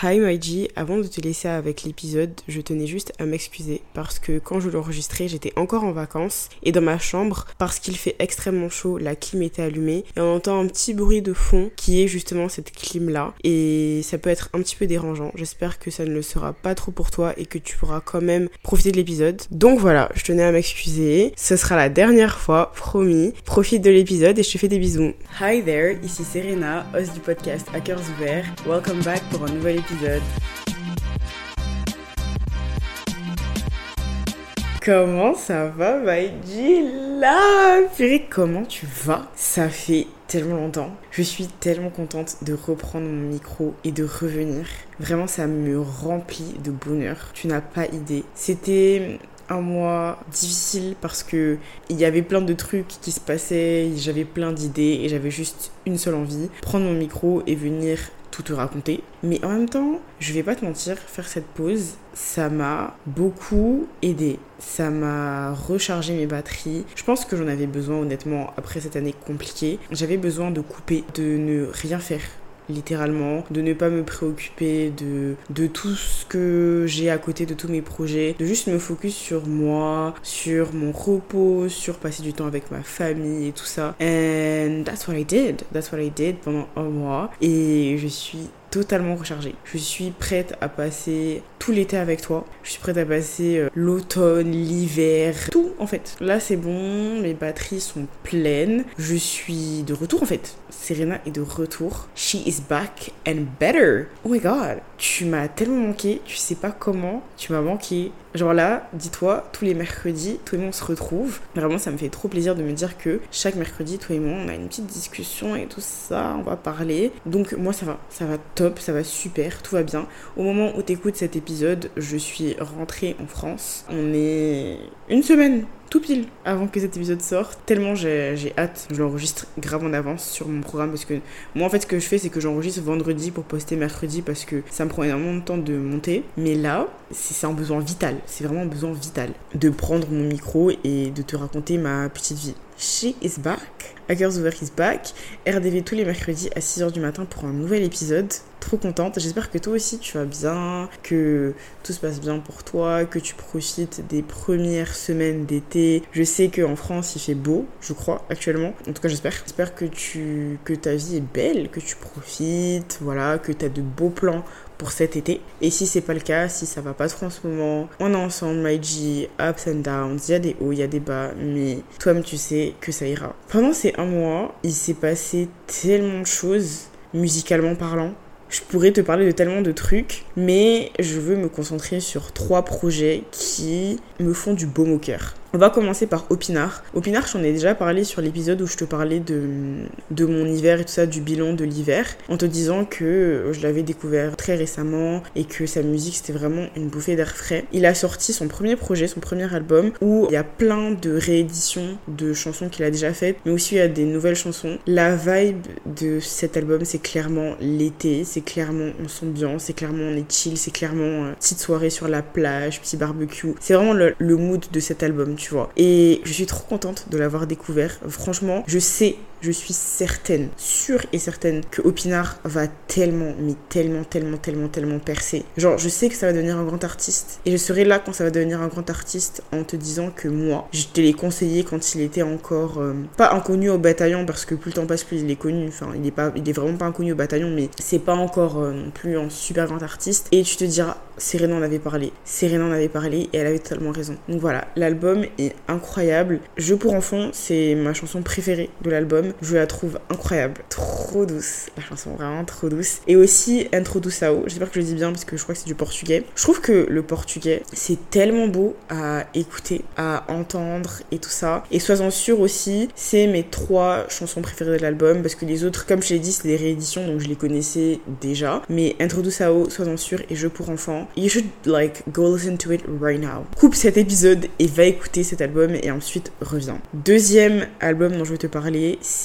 Hi MyG, avant de te laisser avec l'épisode, je tenais juste à m'excuser parce que quand je l'enregistrais, j'étais encore en vacances et dans ma chambre parce qu'il fait extrêmement chaud, la clim était allumée et on entend un petit bruit de fond qui est justement cette clim là et ça peut être un petit peu dérangeant. J'espère que ça ne le sera pas trop pour toi et que tu pourras quand même profiter de l'épisode. Donc voilà, je tenais à m'excuser. Ce sera la dernière fois, promis. Profite de l'épisode et je te fais des bisous. Hi there, ici Serena, host du podcast Hackers Ouverts. Welcome back pour un nouvel épisode Comment ça va, Maïji Là Purée, comment tu vas? Ça fait tellement longtemps. Je suis tellement contente de reprendre mon micro et de revenir. Vraiment, ça me remplit de bonheur. Tu n'as pas idée. C'était un mois difficile parce que il y avait plein de trucs qui se passaient, j'avais plein d'idées et j'avais juste une seule envie, prendre mon micro et venir tout te raconter. Mais en même temps, je vais pas te mentir, faire cette pause, ça m'a beaucoup aidé. Ça m'a rechargé mes batteries. Je pense que j'en avais besoin honnêtement après cette année compliquée. J'avais besoin de couper, de ne rien faire littéralement, de ne pas me préoccuper de, de tout ce que j'ai à côté de tous mes projets, de juste me focus sur moi, sur mon repos, sur passer du temps avec ma famille et tout ça. And that's what I did. That's what I did pendant un mois. Et je suis totalement rechargée. Je suis prête à passer tout l'été avec toi. Je suis prête à passer euh, l'automne, l'hiver, tout en fait. Là c'est bon, mes batteries sont pleines. Je suis de retour en fait. Serena est de retour. She is back and better. Oh my god, tu m'as tellement manqué, tu sais pas comment, tu m'as manqué. Genre là, dis-toi, tous les mercredis, toi et moi on se retrouve. Vraiment, ça me fait trop plaisir de me dire que chaque mercredi, toi et moi, on a une petite discussion et tout ça, on va parler. Donc moi ça va, ça va top, ça va super, tout va bien. Au moment où t'écoutes cet épisode, je suis rentrée en France. On est une semaine tout pile avant que cet épisode sorte. Tellement j'ai hâte. Je l'enregistre grave en avance sur mon programme parce que moi en fait ce que je fais c'est que j'enregistre vendredi pour poster mercredi parce que ça me prend énormément de temps de monter. Mais là, c'est un besoin vital. C'est vraiment un besoin vital de prendre mon micro et de te raconter ma petite vie. She is back. Hackers Over is back. RDV tous les mercredis à 6h du matin pour un nouvel épisode. Trop contente. J'espère que toi aussi tu vas bien, que tout se passe bien pour toi, que tu profites des premières semaines d'été. Je sais qu'en France il fait beau, je crois, actuellement. En tout cas, j'espère. J'espère que, que ta vie est belle, que tu profites, voilà, que tu as de beaux plans pour cet été. Et si c'est pas le cas, si ça va pas trop en ce moment, on est ensemble, my ups and downs, il y a des hauts, il y a des bas, mais toi-même tu sais que ça ira. Pendant ces un mois, il s'est passé tellement de choses, musicalement parlant. Je pourrais te parler de tellement de trucs, mais je veux me concentrer sur trois projets qui me font du baume au cœur. On va commencer par Opinard. Opinard, j'en ai déjà parlé sur l'épisode où je te parlais de, de mon hiver et tout ça, du bilan de l'hiver, en te disant que je l'avais découvert très récemment et que sa musique c'était vraiment une bouffée d'air frais. Il a sorti son premier projet, son premier album, où il y a plein de rééditions de chansons qu'il a déjà faites, mais aussi il y a des nouvelles chansons. La vibe de cet album, c'est clairement l'été, c'est clairement on s'ambiance, c'est clairement on est chill, c'est clairement euh, petite soirée sur la plage, petit barbecue. C'est vraiment le mood de cet album tu vois. Et je suis trop contente de l'avoir découvert. Franchement, je sais je suis certaine, sûre et certaine que Opinard va tellement, mais tellement, tellement, tellement, tellement percer. Genre, je sais que ça va devenir un grand artiste et je serai là quand ça va devenir un grand artiste en te disant que moi, je te l'ai conseillé quand il était encore euh, pas inconnu au bataillon parce que plus le temps passe, plus il est connu. Enfin, il est pas, il est vraiment pas inconnu au bataillon, mais c'est pas encore euh, non plus un super grand artiste. Et tu te diras, Serena en avait parlé. Serena en avait parlé et elle avait totalement raison. Donc voilà, l'album est incroyable. Je pour enfants, c'est ma chanson préférée de l'album. Je la trouve incroyable, trop douce. La chanson vraiment trop douce. Et aussi Introduçao, j'espère que je le dis bien parce que je crois que c'est du portugais. Je trouve que le portugais, c'est tellement beau à écouter, à entendre et tout ça. Et sois-en sûr aussi, c'est mes trois chansons préférées de l'album parce que les autres, comme je l'ai dit, c'est des rééditions donc je les connaissais déjà. Mais Introduçao, sois-en sûr et Jeu pour enfants, you should like go listen to it right now. Coupe cet épisode et va écouter cet album et ensuite reviens. Deuxième album dont je vais te parler, c'est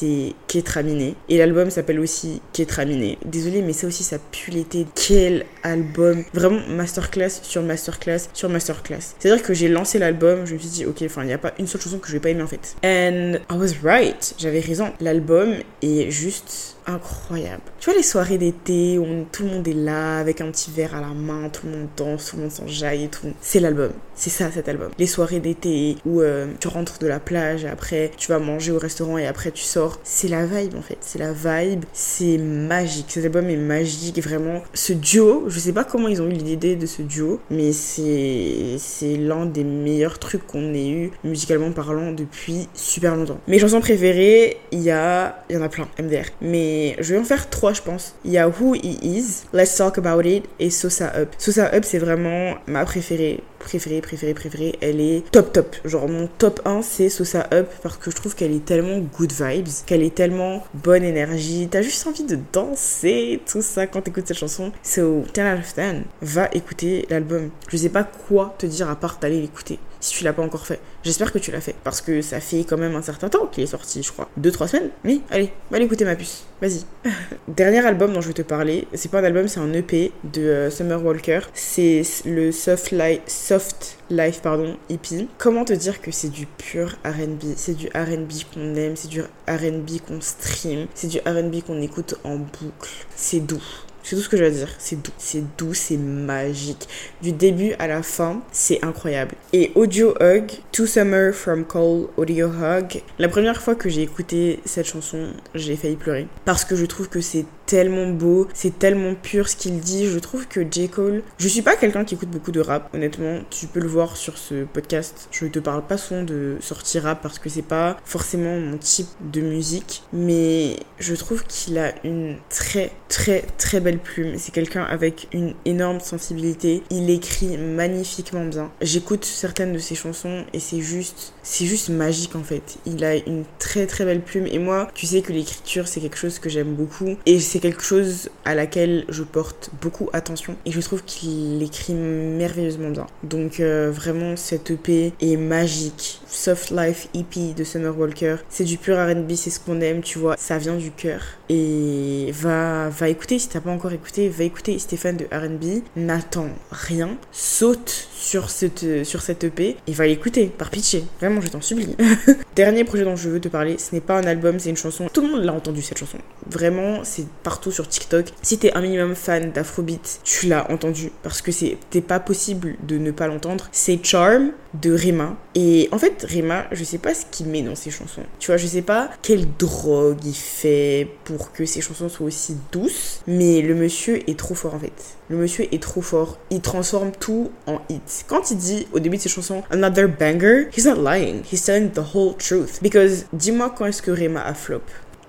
Ketraminé. Et l'album s'appelle aussi Ketraminé. Désolée, mais ça aussi, ça pue l'été. Quel album Vraiment masterclass sur masterclass sur masterclass. C'est-à-dire que j'ai lancé l'album, je me suis dit, ok, enfin, il n'y a pas une seule chanson que je vais pas aimer en fait. And I was right. J'avais raison. L'album est juste incroyable. Tu vois les soirées d'été où tout le monde est là avec un petit verre à la main, tout le monde danse, tout le monde s'enjaille tout. C'est l'album. C'est ça cet album. Les soirées d'été où euh, tu rentres de la plage et après tu vas manger au restaurant et après tu sors. C'est la vibe en fait. C'est la vibe. C'est magique. Cet album est magique. Vraiment, ce duo, je sais pas comment ils ont eu l'idée de ce duo, mais c'est c'est l'un des meilleurs trucs qu'on ait eu musicalement parlant depuis super longtemps. Mes chansons préférées, il y a il y en a plein, MDR. Mais je vais en faire trois, je pense. Il y a Who He Is, Let's Talk About It et Sosa Up. Sosa Up, c'est vraiment ma préférée préférée, préférée, préférée, elle est top top. Genre mon top 1 c'est Sosa Up parce que je trouve qu'elle est tellement good vibes, qu'elle est tellement bonne énergie. T'as juste envie de danser, tout ça quand t'écoutes cette chanson. So 10 out of 10, va écouter l'album. Je sais pas quoi te dire à part d'aller l'écouter si tu l'as pas encore fait. J'espère que tu l'as fait parce que ça fait quand même un certain temps qu'il est sorti, je crois. 2-3 semaines? Oui, allez, va l'écouter ma puce. Vas-y. Dernier album dont je vais te parler, c'est pas un album, c'est un EP de euh, Summer Walker. C'est le Soft Life, Soft pardon, EP. Comment te dire que c'est du pur R&B C'est du R&B qu'on aime, c'est du R&B qu'on stream, c'est du R&B qu'on écoute en boucle. C'est doux. C'est tout ce que je veux dire. C'est doux. C'est doux, c'est magique. Du début à la fin, c'est incroyable. Et Audio Hug, Two Summer from Cole Audio Hug. La première fois que j'ai écouté cette chanson, j'ai failli pleurer. Parce que je trouve que c'est tellement beau, c'est tellement pur ce qu'il dit. Je trouve que J. Cole, je suis pas quelqu'un qui écoute beaucoup de rap, honnêtement. Tu peux le voir sur ce podcast. Je te parle pas souvent de sortie rap parce que c'est pas forcément mon type de musique. Mais je trouve qu'il a une très, très, très belle plume. C'est quelqu'un avec une énorme sensibilité. Il écrit magnifiquement bien. J'écoute certaines de ses chansons et c'est juste, c'est juste magique en fait. Il a une très, très belle plume. Et moi, tu sais que l'écriture, c'est quelque chose que j'aime beaucoup. Et quelque chose à laquelle je porte beaucoup attention et je trouve qu'il écrit merveilleusement bien. Donc euh, vraiment cette EP est magique. Soft Life EP de Summer Walker, c'est du pur R&B, c'est ce qu'on aime, tu vois, ça vient du cœur. Et va va écouter si t'as pas encore écouté, va écouter Stéphane de R&B, n'attends rien, saute sur cette, sur cette EP et va l'écouter, par pitié. Vraiment, je t'en supplie. Dernier projet dont je veux te parler, ce n'est pas un album, c'est une chanson. Tout le monde l'a entendu cette chanson. Vraiment, c'est partout sur TikTok. Si t'es un minimum fan d'Afrobeat, tu l'as entendu parce que c'était pas possible de ne pas l'entendre. C'est Charm de Rema. Et en fait, Rema, je sais pas ce qu'il met dans ses chansons. Tu vois, je sais pas quelle drogue il fait pour que ses chansons soient aussi douces, mais le monsieur est trop fort en fait. Le monsieur est trop fort. Il transforme tout en hit. Quand il dit au début de ses chansons Another banger, he's not lying. He's telling the whole truth. Because dis-moi quand est-ce que Rema a flop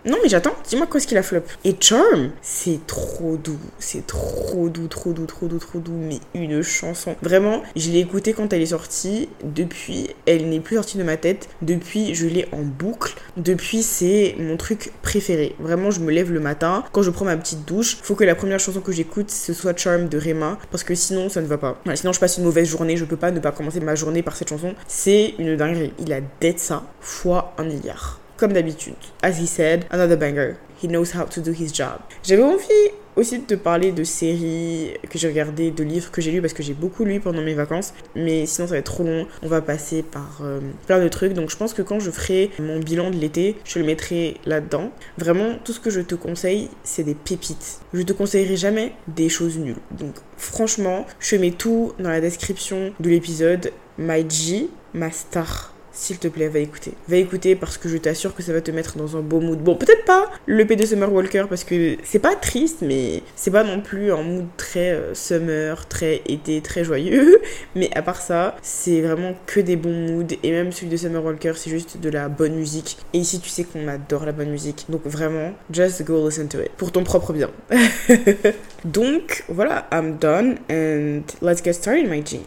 non, mais j'attends. Dis-moi quoi est-ce qu'il a flop. Et Charm, c'est trop doux. C'est trop doux, trop doux, trop doux, trop doux. Mais une chanson. Vraiment, je l'ai écoutée quand elle est sortie. Depuis, elle n'est plus sortie de ma tête. Depuis, je l'ai en boucle. Depuis, c'est mon truc préféré. Vraiment, je me lève le matin. Quand je prends ma petite douche, faut que la première chanson que j'écoute, ce soit Charm de Rema. Parce que sinon, ça ne va pas. sinon, je passe une mauvaise journée. Je peux pas ne pas commencer ma journée par cette chanson. C'est une dinguerie. Il a d'être ça fois un milliard comme d'habitude. As he said, another banger. He knows how to do his job. J'avais envie aussi de te parler de séries que j'ai regardées, de livres que j'ai lus parce que j'ai beaucoup lu pendant mes vacances. Mais sinon, ça va être trop long. On va passer par euh, plein de trucs. Donc, je pense que quand je ferai mon bilan de l'été, je le mettrai là-dedans. Vraiment, tout ce que je te conseille, c'est des pépites. Je te conseillerai jamais des choses nulles. Donc, franchement, je mets tout dans la description de l'épisode. My G, ma star s'il te plaît, va écouter. Va écouter parce que je t'assure que ça va te mettre dans un beau mood. Bon, peut-être pas le P de Summer Walker parce que c'est pas triste, mais c'est pas non plus un mood très euh, summer, très été, très joyeux. Mais à part ça, c'est vraiment que des bons moods. Et même celui de Summer Walker, c'est juste de la bonne musique. Et ici, tu sais qu'on adore la bonne musique. Donc vraiment, just go listen to it. Pour ton propre bien. Donc voilà, I'm done and let's get started, my G.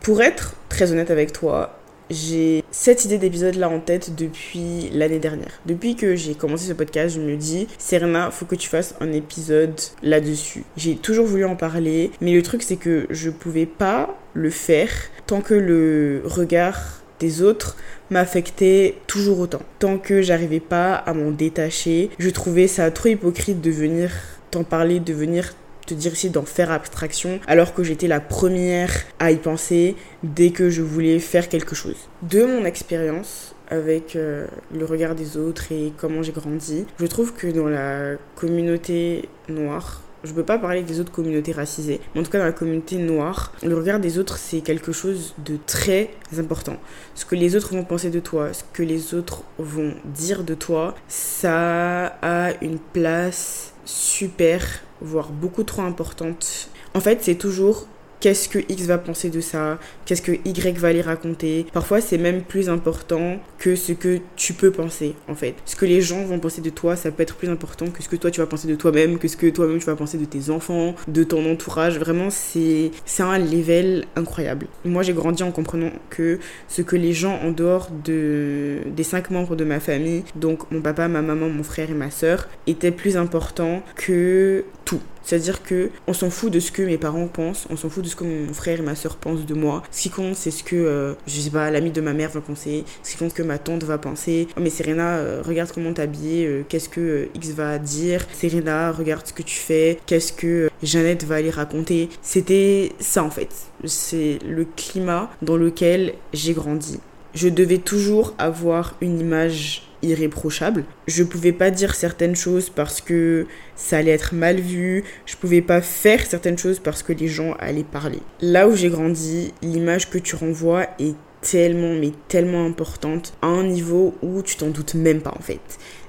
Pour être très honnête avec toi, j'ai cette idée d'épisode là en tête depuis l'année dernière. Depuis que j'ai commencé ce podcast, je me dis, Serena, faut que tu fasses un épisode là-dessus. J'ai toujours voulu en parler, mais le truc c'est que je pouvais pas le faire tant que le regard des autres m'affectait toujours autant. Tant que j'arrivais pas à m'en détacher, je trouvais ça trop hypocrite de venir t'en parler, de venir te dire ici d'en faire abstraction, alors que j'étais la première à y penser dès que je voulais faire quelque chose. De mon expérience, avec euh, le regard des autres et comment j'ai grandi. Je trouve que dans la communauté noire, je peux pas parler des autres communautés racisées, mais en tout cas dans la communauté noire, le regard des autres c'est quelque chose de très important. Ce que les autres vont penser de toi, ce que les autres vont dire de toi, ça a une place super, voire beaucoup trop importante. En fait, c'est toujours qu'est-ce que X va penser de ça, qu'est-ce que Y va lui raconter. Parfois, c'est même plus important que ce que tu peux penser, en fait. Ce que les gens vont penser de toi, ça peut être plus important que ce que toi tu vas penser de toi-même, que ce que toi-même tu vas penser de tes enfants, de ton entourage. Vraiment, c'est un level incroyable. Moi, j'ai grandi en comprenant que ce que les gens en dehors de, des cinq membres de ma famille, donc mon papa, ma maman, mon frère et ma soeur, étaient plus importants que tout. C'est-à-dire que on s'en fout de ce que mes parents pensent, on s'en fout de ce que mon frère et ma soeur pensent de moi. Ce qui compte, c'est ce que, euh, je sais pas, l'ami de ma mère va penser, ce qui compte que ma tante va penser. Oh mais Serena, euh, regarde comment t'es habillée, euh, qu'est-ce que X va dire. Serena, regarde ce que tu fais, qu'est-ce que Jeannette va aller raconter. C'était ça en fait. C'est le climat dans lequel j'ai grandi. Je devais toujours avoir une image irréprochable. Je pouvais pas dire certaines choses parce que ça allait être mal vu, je pouvais pas faire certaines choses parce que les gens allaient parler. Là où j'ai grandi, l'image que tu renvoies est tellement mais tellement importante à un niveau où tu t'en doutes même pas en fait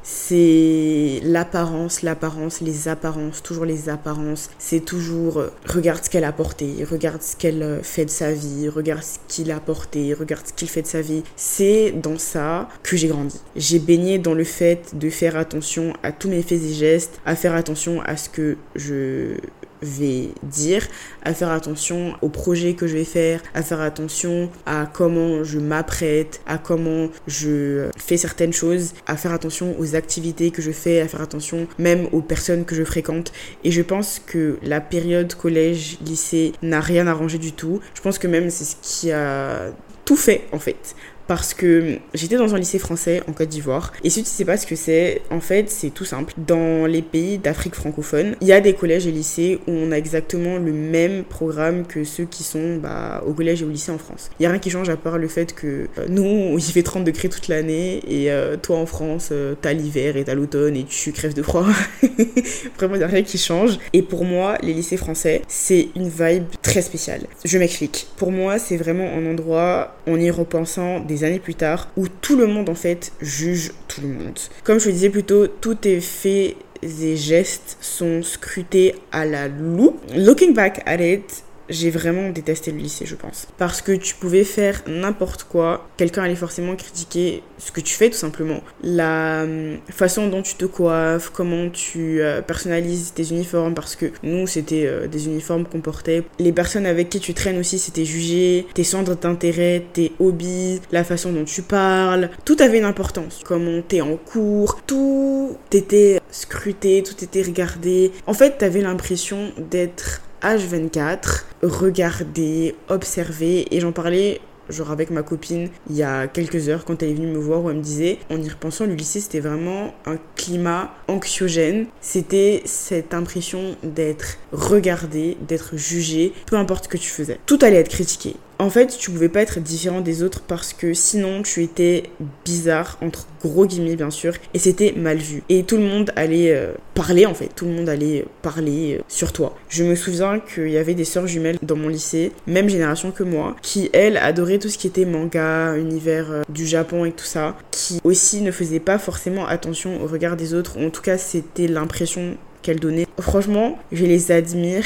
c'est l'apparence, l'apparence, les apparences, toujours les apparences. C'est toujours euh, regarde ce qu'elle a porté, regarde ce qu'elle euh, fait de sa vie, regarde ce qu'il a porté, regarde ce qu'il fait de sa vie. C'est dans ça que j'ai grandi. J'ai baigné dans le fait de faire attention à tous mes faits et gestes, à faire attention à ce que je vais dire, à faire attention aux projets que je vais faire, à faire attention à comment je m'apprête, à comment je fais certaines choses, à faire attention aux activités que je fais, à faire attention même aux personnes que je fréquente. Et je pense que la période collège, lycée n'a rien arrangé du tout. Je pense que même c'est ce qui a tout fait en fait parce que j'étais dans un lycée français en Côte d'Ivoire. Et si tu sais pas ce que c'est, en fait, c'est tout simple. Dans les pays d'Afrique francophone, il y a des collèges et lycées où on a exactement le même programme que ceux qui sont bah, au collège et au lycée en France. Il y a rien qui change à part le fait que euh, nous, il fait 30 degrés toute l'année et euh, toi en France, euh, t'as l'hiver et t'as l'automne et tu crèves de froid. Vraiment, il n'y a rien qui change. Et pour moi, les lycées français, c'est une vibe très spéciale. Je m'explique. Pour moi, c'est vraiment un endroit, en y repensant, des années plus tard, où tout le monde en fait juge tout le monde. Comme je le disais plus tôt, tout est fait et gestes sont scrutés à la loupe. Looking back at it, j'ai vraiment détesté le lycée, je pense. Parce que tu pouvais faire n'importe quoi, quelqu'un allait forcément critiquer ce que tu fais tout simplement. La hum, façon dont tu te coiffes, comment tu euh, personnalises tes uniformes, parce que nous, c'était euh, des uniformes qu'on portait. Les personnes avec qui tu traînes aussi, c'était jugé. Tes centres d'intérêt, tes hobbies, la façon dont tu parles, tout avait une importance. Comment t'es en cours, tout était scruté, tout était regardé. En fait, t'avais l'impression d'être H24, regarder, observer, et j'en parlais genre avec ma copine il y a quelques heures quand elle est venue me voir où elle me disait en y repensant le lycée c'était vraiment un climat anxiogène. C'était cette impression d'être regardé d'être jugé peu importe ce que tu faisais. Tout allait être critiqué en fait, tu pouvais pas être différent des autres parce que sinon tu étais bizarre, entre gros guillemets bien sûr, et c'était mal vu. Et tout le monde allait euh, parler en fait, tout le monde allait parler euh, sur toi. Je me souviens qu'il y avait des sœurs jumelles dans mon lycée, même génération que moi, qui elles adoraient tout ce qui était manga, univers euh, du Japon et tout ça, qui aussi ne faisaient pas forcément attention au regard des autres, en tout cas c'était l'impression qu'elles donnaient. Franchement, je les admire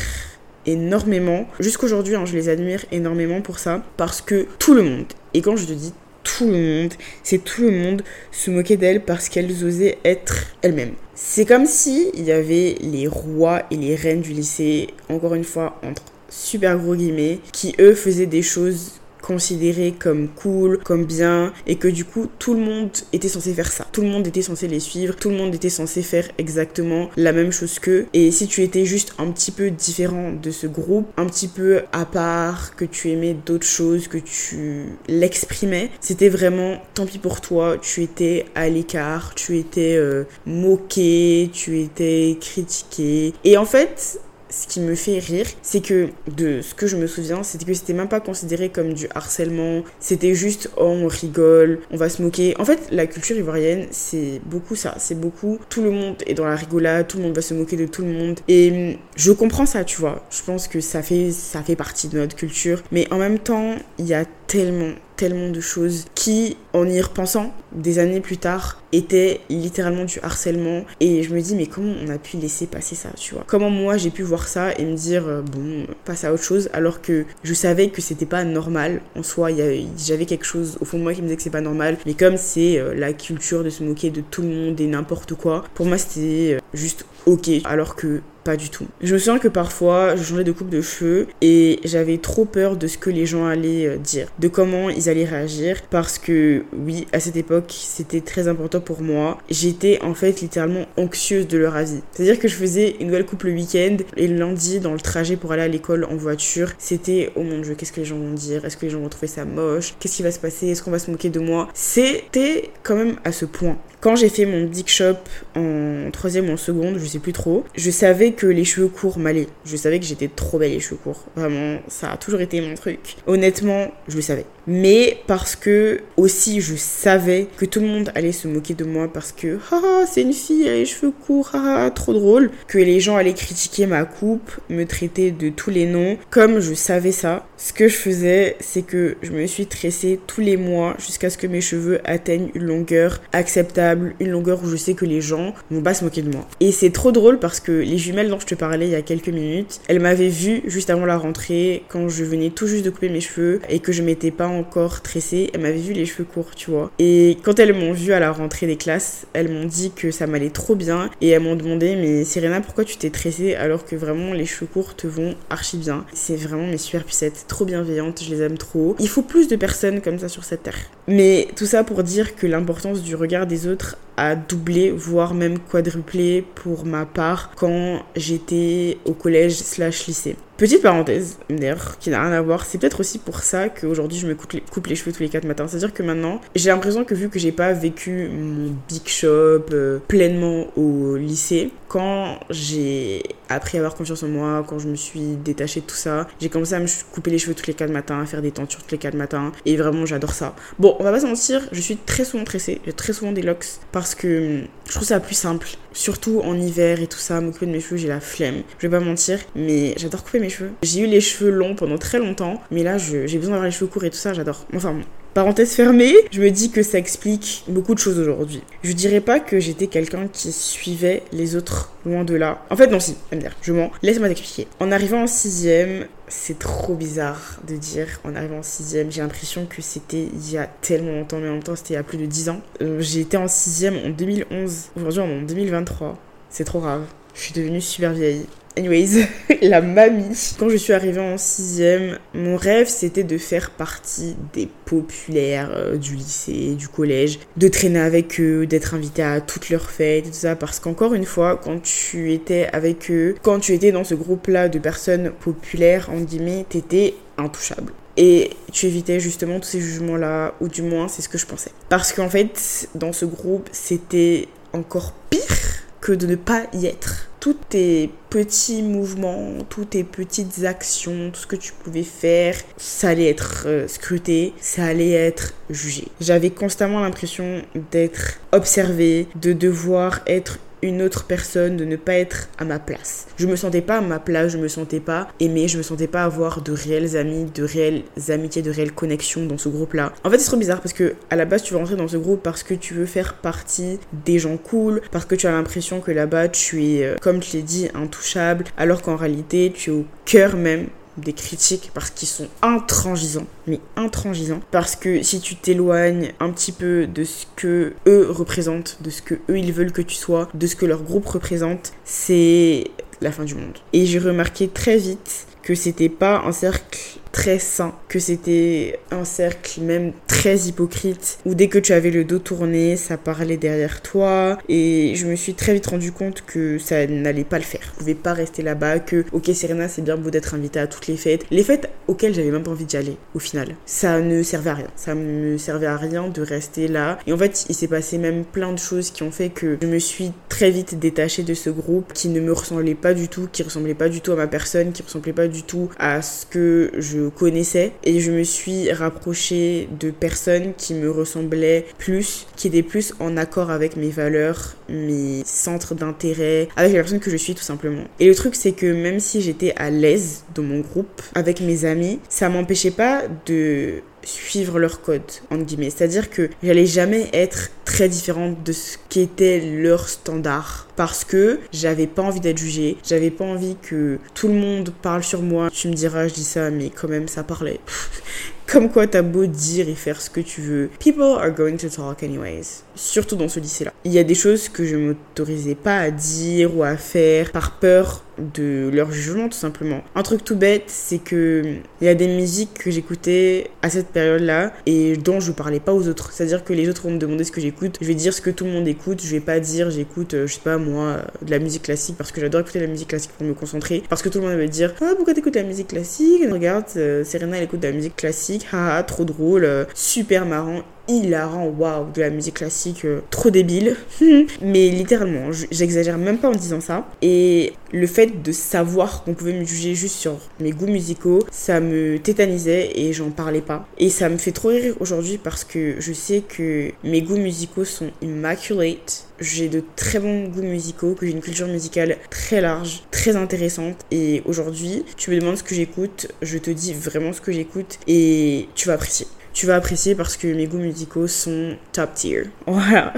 énormément. Jusqu'aujourd'hui, hein, je les admire énormément pour ça. Parce que tout le monde, et quand je te dis tout le monde, c'est tout le monde se moquait d'elles parce qu'elles osaient être elles-mêmes. C'est comme si il y avait les rois et les reines du lycée, encore une fois, entre super gros guillemets, qui eux faisaient des choses considérés comme cool, comme bien, et que du coup tout le monde était censé faire ça. Tout le monde était censé les suivre, tout le monde était censé faire exactement la même chose qu'eux. Et si tu étais juste un petit peu différent de ce groupe, un petit peu à part, que tu aimais d'autres choses, que tu l'exprimais, c'était vraiment tant pis pour toi, tu étais à l'écart, tu étais euh, moqué, tu étais critiqué. Et en fait, ce qui me fait rire, c'est que de ce que je me souviens, c'était que c'était même pas considéré comme du harcèlement. C'était juste, oh, on rigole, on va se moquer. En fait, la culture ivoirienne, c'est beaucoup ça. C'est beaucoup, tout le monde est dans la rigolade, tout le monde va se moquer de tout le monde. Et hum, je comprends ça, tu vois. Je pense que ça fait, ça fait partie de notre culture. Mais en même temps, il y a tellement, tellement de choses qui, en y repensant des années plus tard, étaient littéralement du harcèlement. Et je me dis, mais comment on a pu laisser passer ça, tu vois? Comment moi j'ai pu voir ça et me dire, euh, bon, passe à autre chose, alors que je savais que c'était pas normal en soi. J'avais quelque chose au fond de moi qui me disait que c'est pas normal. Mais comme c'est euh, la culture de se moquer de tout le monde et n'importe quoi, pour moi c'était euh, juste ok. Alors que pas du tout. Je me souviens que parfois, je changeais de coupe de cheveux et j'avais trop peur de ce que les gens allaient dire, de comment ils allaient réagir, parce que oui, à cette époque, c'était très important pour moi. J'étais en fait littéralement anxieuse de leur avis. C'est-à-dire que je faisais une nouvelle coupe le week-end et le lundi, dans le trajet pour aller à l'école en voiture, c'était oh mon dieu, qu'est-ce que les gens vont dire? Est-ce que les gens vont trouver ça moche? Qu'est-ce qui va se passer? Est-ce qu'on va se moquer de moi? C'était quand même à ce point. Quand j'ai fait mon big shop en troisième ou en seconde, je sais plus trop, je savais que les cheveux courts m'allaient. Je savais que j'étais trop belle les cheveux courts. Vraiment, ça a toujours été mon truc. Honnêtement, je le savais. Mais parce que aussi je savais que tout le monde allait se moquer de moi parce que haha c'est une fille elle les cheveux courts trop drôle que les gens allaient critiquer ma coupe me traiter de tous les noms comme je savais ça ce que je faisais c'est que je me suis tressée tous les mois jusqu'à ce que mes cheveux atteignent une longueur acceptable une longueur où je sais que les gens vont pas se moquer de moi et c'est trop drôle parce que les jumelles dont je te parlais il y a quelques minutes elles m'avaient vu juste avant la rentrée quand je venais tout juste de couper mes cheveux et que je m'étais pas encore tressée, elle m'avait vu les cheveux courts, tu vois. Et quand elles m'ont vu à la rentrée des classes, elles m'ont dit que ça m'allait trop bien et elles m'ont demandé mais Serena pourquoi tu t'es tressée alors que vraiment les cheveux courts te vont archi bien? C'est vraiment mes super pucettes, trop bienveillantes, je les aime trop. Il faut plus de personnes comme ça sur cette terre. Mais tout ça pour dire que l'importance du regard des autres a doublé, voire même quadruplé pour ma part quand j'étais au collège slash lycée. Petite parenthèse, d'ailleurs, qui n'a rien à voir, c'est peut-être aussi pour ça qu'aujourd'hui je me coupe les, cheveux tous les 4 matins. C'est-à-dire que maintenant, j'ai l'impression que vu que j'ai pas vécu mon big shop euh, pleinement au lycée, quand j'ai appris à avoir confiance en moi, quand je me suis détachée de tout ça, j'ai commencé à me couper les cheveux tous les 4 matins, à faire des tentures tous les 4 matins, et vraiment j'adore ça. Bon, on va pas se mentir, je suis très souvent tressée, j'ai très souvent des locks, parce que je trouve ça plus simple. Surtout en hiver et tout ça, m'occuper de mes cheveux, j'ai la flemme. Je vais pas mentir, mais j'adore couper mes cheveux. J'ai eu les cheveux longs pendant très longtemps, mais là j'ai besoin d'avoir les cheveux courts et tout ça, j'adore. Enfin bon, Parenthèse fermée, je me dis que ça explique beaucoup de choses aujourd'hui. Je dirais pas que j'étais quelqu'un qui suivait les autres loin de là. En fait, non, si, je mens. Laisse-moi t'expliquer. En arrivant en sixième, c'est trop bizarre de dire en arrivant en sixième. J'ai l'impression que c'était il y a tellement longtemps, mais en même temps, c'était il y a plus de 10 ans. Euh, j'ai été en sixième en 2011. Aujourd'hui, on est en 2023. C'est trop grave. Je suis devenue super vieille. Anyways, la mamie. Quand je suis arrivée en sixième, mon rêve c'était de faire partie des populaires euh, du lycée, du collège, de traîner avec eux, d'être invitée à toutes leurs fêtes tout ça. Parce qu'encore une fois, quand tu étais avec eux, quand tu étais dans ce groupe-là de personnes populaires, en guillemets, t'étais intouchable. Et tu évitais justement tous ces jugements-là, ou du moins c'est ce que je pensais. Parce qu'en fait, dans ce groupe, c'était encore pire que de ne pas y être tous tes petits mouvements, toutes tes petites actions, tout ce que tu pouvais faire, ça allait être euh, scruté, ça allait être jugé. J'avais constamment l'impression d'être observée, de devoir être une autre personne, de ne pas être à ma place. Je me sentais pas à ma place, je me sentais pas aimée, je me sentais pas avoir de réels amis, de réelles amitiés, de réelles connexions dans ce groupe-là. En fait, c'est trop bizarre parce que à la base, tu veux rentrer dans ce groupe parce que tu veux faire partie des gens cool, parce que tu as l'impression que là-bas, tu es, euh, comme je l'ai dit, intouchable, alors qu'en réalité, tu es au cœur même des critiques parce qu'ils sont intransigeants, mais intransigeants. Parce que si tu t'éloignes un petit peu de ce que eux représentent, de ce que eux ils veulent que tu sois, de ce que leur groupe représente, c'est la fin du monde. Et j'ai remarqué très vite que c'était pas un cercle très sain, que c'était un cercle même très hypocrite, où dès que tu avais le dos tourné, ça parlait derrière toi, et je me suis très vite rendu compte que ça n'allait pas le faire. Je pouvais pas rester là-bas, que ok Serena c'est bien beau d'être invitée à toutes les fêtes, les fêtes auxquelles j'avais même pas envie d'y aller au final. Ça ne servait à rien, ça me servait à rien de rester là. Et en fait il s'est passé même plein de choses qui ont fait que je me suis très vite détachée de ce groupe qui ne me ressemblait pas du tout, qui ressemblait pas du tout à ma personne, qui ressemblait pas du tout à ce que je connaissais. Et je me suis rapprochée de personnes qui me ressemblaient plus, qui étaient plus en accord avec mes valeurs, mes centres d'intérêt, avec la personne que je suis tout simplement. Et le truc c'est que même si j'étais à l'aise dans mon groupe, avec mes amis, ça m'empêchait pas de suivre leur code, entre guillemets. C'est-à-dire que j'allais jamais être très différente de ce qu'était leur standard. Parce que j'avais pas envie d'être jugée, j'avais pas envie que tout le monde parle sur moi. Tu me diras, je dis ça, mais quand même, ça parlait. Comme quoi, t'as beau dire et faire ce que tu veux. People are going to talk anyways. Surtout dans ce lycée-là. Il y a des choses que je m'autorisais pas à dire ou à faire par peur de leur jugement, tout simplement. Un truc tout bête, c'est que il y a des musiques que j'écoutais à cette période-là et dont je parlais pas aux autres. C'est-à-dire que les autres vont me demander ce que j'écoute. Je vais dire ce que tout le monde écoute. Je vais pas dire j'écoute, euh, je sais pas moi, de la musique classique parce que j'adore écouter la musique classique pour me concentrer. Parce que tout le monde va dire Ah, pourquoi t'écoutes la musique classique? Regarde, euh, Serena elle écoute de la musique classique haha, trop drôle, euh, super marrant, hilarant, waouh, de la musique classique euh, trop débile. Mais littéralement, j'exagère même pas en disant ça. Et le fait de savoir qu'on pouvait me juger juste sur mes goûts musicaux, ça me tétanisait et j'en parlais pas. Et ça me fait trop rire aujourd'hui parce que je sais que mes goûts musicaux sont immaculate. J'ai de très bons goûts musicaux, que j'ai une culture musicale très large, très intéressante. Et aujourd'hui, tu me demandes ce que j'écoute, je te dis vraiment ce que j'écoute et tu vas apprécier tu vas apprécier parce que mes goûts musicaux sont top tier. Voilà.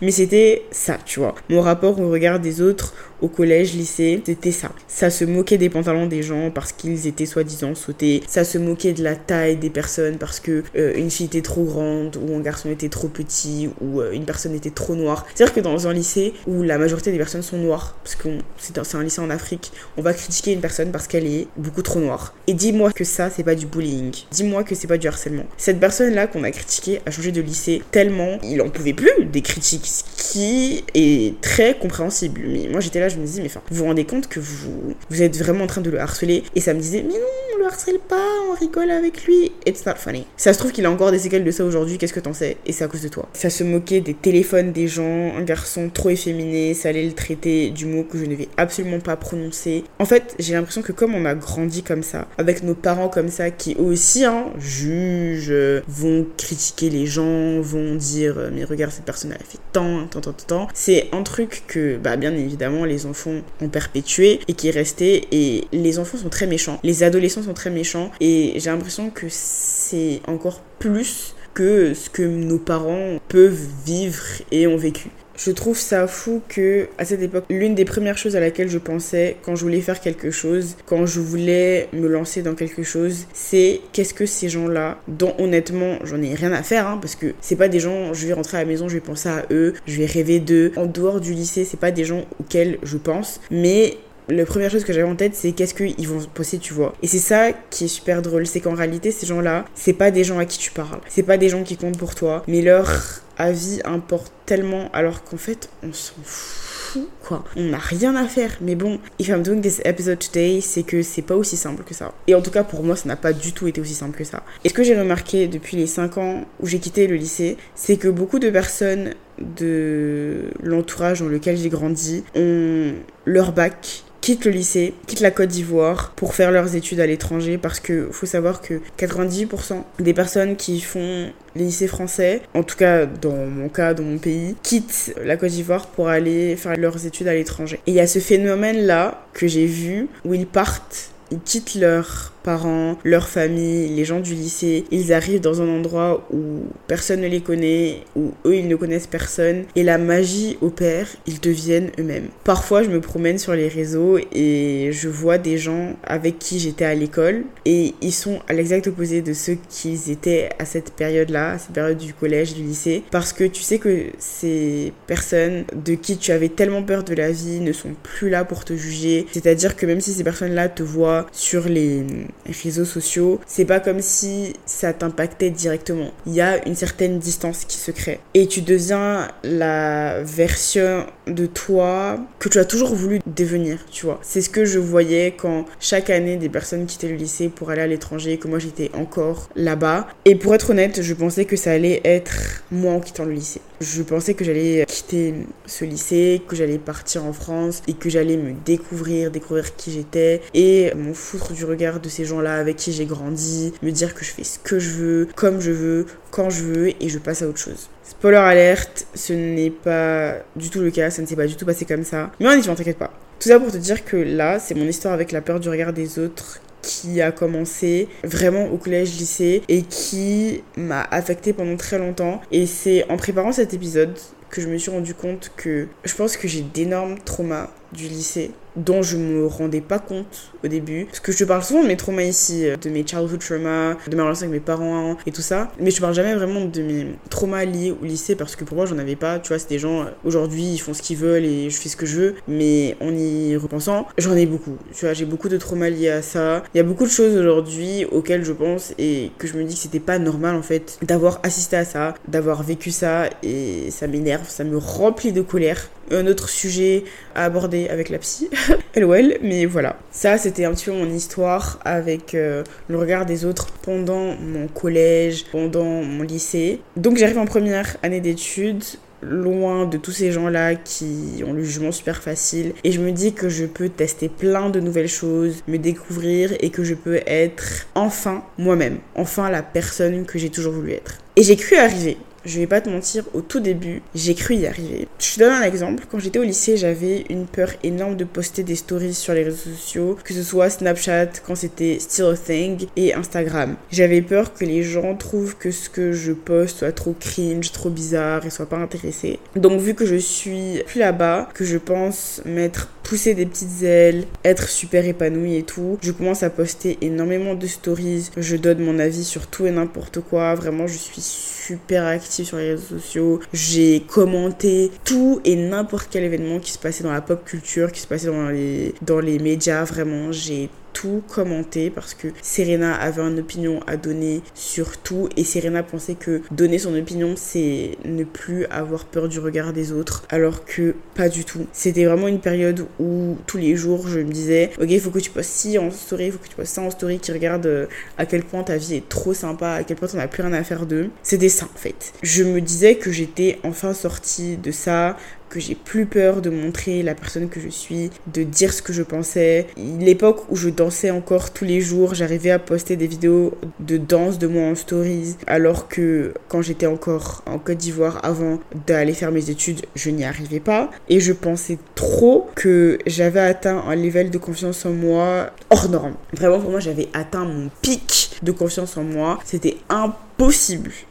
Mais c'était ça, tu vois. Mon rapport au regard des autres, au collège, lycée, c'était ça. Ça se moquait des pantalons des gens parce qu'ils étaient soi-disant sautés. Ça se moquait de la taille des personnes parce que euh, une fille était trop grande ou un garçon était trop petit ou euh, une personne était trop noire. C'est-à-dire que dans un lycée où la majorité des personnes sont noires, parce que c'est un lycée en Afrique, on va critiquer une personne parce qu'elle est beaucoup trop noire. Et dis-moi que ça, c'est pas du bullying. Dis-moi que c'est pas du harcèlement. Cette personne-là qu'on a critiqué a changé de lycée tellement il en pouvait plus des critiques, ce qui est très compréhensible. Mais moi j'étais là, je me disais, mais enfin, vous vous rendez compte que vous, vous êtes vraiment en train de le harceler Et ça me disait, mais non, on le harcèle pas, on rigole avec lui. It's not funny. Ça se trouve qu'il a encore des séquelles de ça aujourd'hui, qu'est-ce que t'en sais? Et c'est à cause de toi. Ça se moquait des téléphones des gens, un garçon trop efféminé, ça allait le traiter du mot que je ne vais absolument pas prononcer. En fait, j'ai l'impression que comme on a grandi comme ça, avec nos parents comme ça, qui aussi hein, jugent, vont critiquer les gens, vont dire, mais regarde, cette personne, elle a fait tant, tant, tant, tant. C'est un truc que, bah, bien évidemment, les enfants ont perpétué et qui est resté. Et les enfants sont très méchants. Les adolescents sont très méchants. Et j'ai l'impression que c'est encore plus que ce que nos parents peuvent vivre et ont vécu. Je trouve ça fou que à cette époque, l'une des premières choses à laquelle je pensais quand je voulais faire quelque chose, quand je voulais me lancer dans quelque chose, c'est qu'est-ce que ces gens-là, dont honnêtement j'en ai rien à faire, hein, parce que c'est pas des gens, je vais rentrer à la maison, je vais penser à eux, je vais rêver d'eux. En dehors du lycée, c'est pas des gens auxquels je pense, mais la première chose que j'avais en tête, c'est qu'est-ce qu'ils vont poster, tu vois. Et c'est ça qui est super drôle, c'est qu'en réalité, ces gens-là, c'est pas des gens à qui tu parles, c'est pas des gens qui comptent pour toi, mais leur avis importe tellement, alors qu'en fait, on s'en fout, quoi. On n'a rien à faire. Mais bon, if I'm doing this episode today, c'est que c'est pas aussi simple que ça. Et en tout cas, pour moi, ça n'a pas du tout été aussi simple que ça. Et ce que j'ai remarqué depuis les 5 ans où j'ai quitté le lycée, c'est que beaucoup de personnes de l'entourage dans lequel j'ai grandi ont leur bac quittent le lycée, quittent la Côte d'Ivoire pour faire leurs études à l'étranger parce que faut savoir que 90% des personnes qui font les lycées français, en tout cas dans mon cas, dans mon pays, quittent la Côte d'Ivoire pour aller faire leurs études à l'étranger. Et il y a ce phénomène-là que j'ai vu où ils partent, ils quittent leur parents, leur famille, les gens du lycée, ils arrivent dans un endroit où personne ne les connaît, où eux ils ne connaissent personne, et la magie opère, ils deviennent eux-mêmes. Parfois je me promène sur les réseaux et je vois des gens avec qui j'étais à l'école, et ils sont à l'exact opposé de ceux qu'ils étaient à cette période-là, à cette période du collège, du lycée, parce que tu sais que ces personnes de qui tu avais tellement peur de la vie ne sont plus là pour te juger, c'est-à-dire que même si ces personnes-là te voient sur les réseaux sociaux, c'est pas comme si ça t'impactait directement. Il y a une certaine distance qui se crée. Et tu deviens la version de toi que tu as toujours voulu devenir, tu vois. C'est ce que je voyais quand chaque année des personnes quittaient le lycée pour aller à l'étranger, que moi j'étais encore là-bas. Et pour être honnête, je pensais que ça allait être moi en quittant le lycée. Je pensais que j'allais quitter ce lycée, que j'allais partir en France et que j'allais me découvrir, découvrir qui j'étais et m'en foutre du regard de ces gens-là avec qui j'ai grandi, me dire que je fais ce que je veux, comme je veux, quand je veux et je passe à autre chose. Spoiler alerte, ce n'est pas du tout le cas, ça ne s'est pas du tout passé comme ça. Mais en effet, t'inquiète pas. Tout ça pour te dire que là, c'est mon histoire avec la peur du regard des autres qui a commencé vraiment au collège-lycée et qui m'a affecté pendant très longtemps. Et c'est en préparant cet épisode que je me suis rendu compte que je pense que j'ai d'énormes traumas du lycée dont je me rendais pas compte au début. Parce que je te parle souvent de mes traumas ici, euh, de mes childhood traumas, de ma relation avec mes parents et tout ça. Mais je te parle jamais vraiment de mes traumas liés au lycée parce que pour moi, j'en avais pas. Tu vois, c'est des gens, euh, aujourd'hui, ils font ce qu'ils veulent et je fais ce que je veux. Mais en y repensant, j'en ai beaucoup. Tu vois, j'ai beaucoup de traumas liés à ça. Il y a beaucoup de choses aujourd'hui auxquelles je pense et que je me dis que c'était pas normal en fait d'avoir assisté à ça, d'avoir vécu ça et ça m'énerve, ça me remplit de colère un autre sujet à aborder avec la psy. LOL, mais voilà. Ça, c'était un petit peu mon histoire avec euh, le regard des autres pendant mon collège, pendant mon lycée. Donc j'arrive en première année d'études loin de tous ces gens-là qui ont le jugement super facile et je me dis que je peux tester plein de nouvelles choses, me découvrir et que je peux être enfin moi-même, enfin la personne que j'ai toujours voulu être. Et j'ai cru arriver je vais pas te mentir, au tout début, j'ai cru y arriver. Je te donne un exemple. Quand j'étais au lycée, j'avais une peur énorme de poster des stories sur les réseaux sociaux, que ce soit Snapchat quand c'était still a thing et Instagram. J'avais peur que les gens trouvent que ce que je poste soit trop cringe, trop bizarre et soient pas intéressés. Donc vu que je suis plus là-bas, que je pense m'être poussé des petites ailes, être super épanouie et tout, je commence à poster énormément de stories. Je donne mon avis sur tout et n'importe quoi. Vraiment, je suis super active sur les réseaux sociaux. J'ai commenté tout et n'importe quel événement qui se passait dans la pop culture, qui se passait dans les, dans les médias. Vraiment, j'ai tout commenter parce que Serena avait une opinion à donner sur tout et Serena pensait que donner son opinion c'est ne plus avoir peur du regard des autres alors que pas du tout. C'était vraiment une période où tous les jours je me disais ok il faut que tu postes ci en story, il faut que tu postes ça en story qui regarde euh, à quel point ta vie est trop sympa, à quel point on n'a plus rien à faire d'eux. C'était ça en fait. Je me disais que j'étais enfin sortie de ça, que j'ai plus peur de montrer la personne que je suis, de dire ce que je pensais. L'époque où je dansais encore tous les jours, j'arrivais à poster des vidéos de danse de moi en stories, alors que quand j'étais encore en Côte d'Ivoire avant d'aller faire mes études, je n'y arrivais pas. Et je pensais trop que j'avais atteint un level de confiance en moi hors norme. Vraiment, pour moi, j'avais atteint mon pic de confiance en moi. C'était impossible,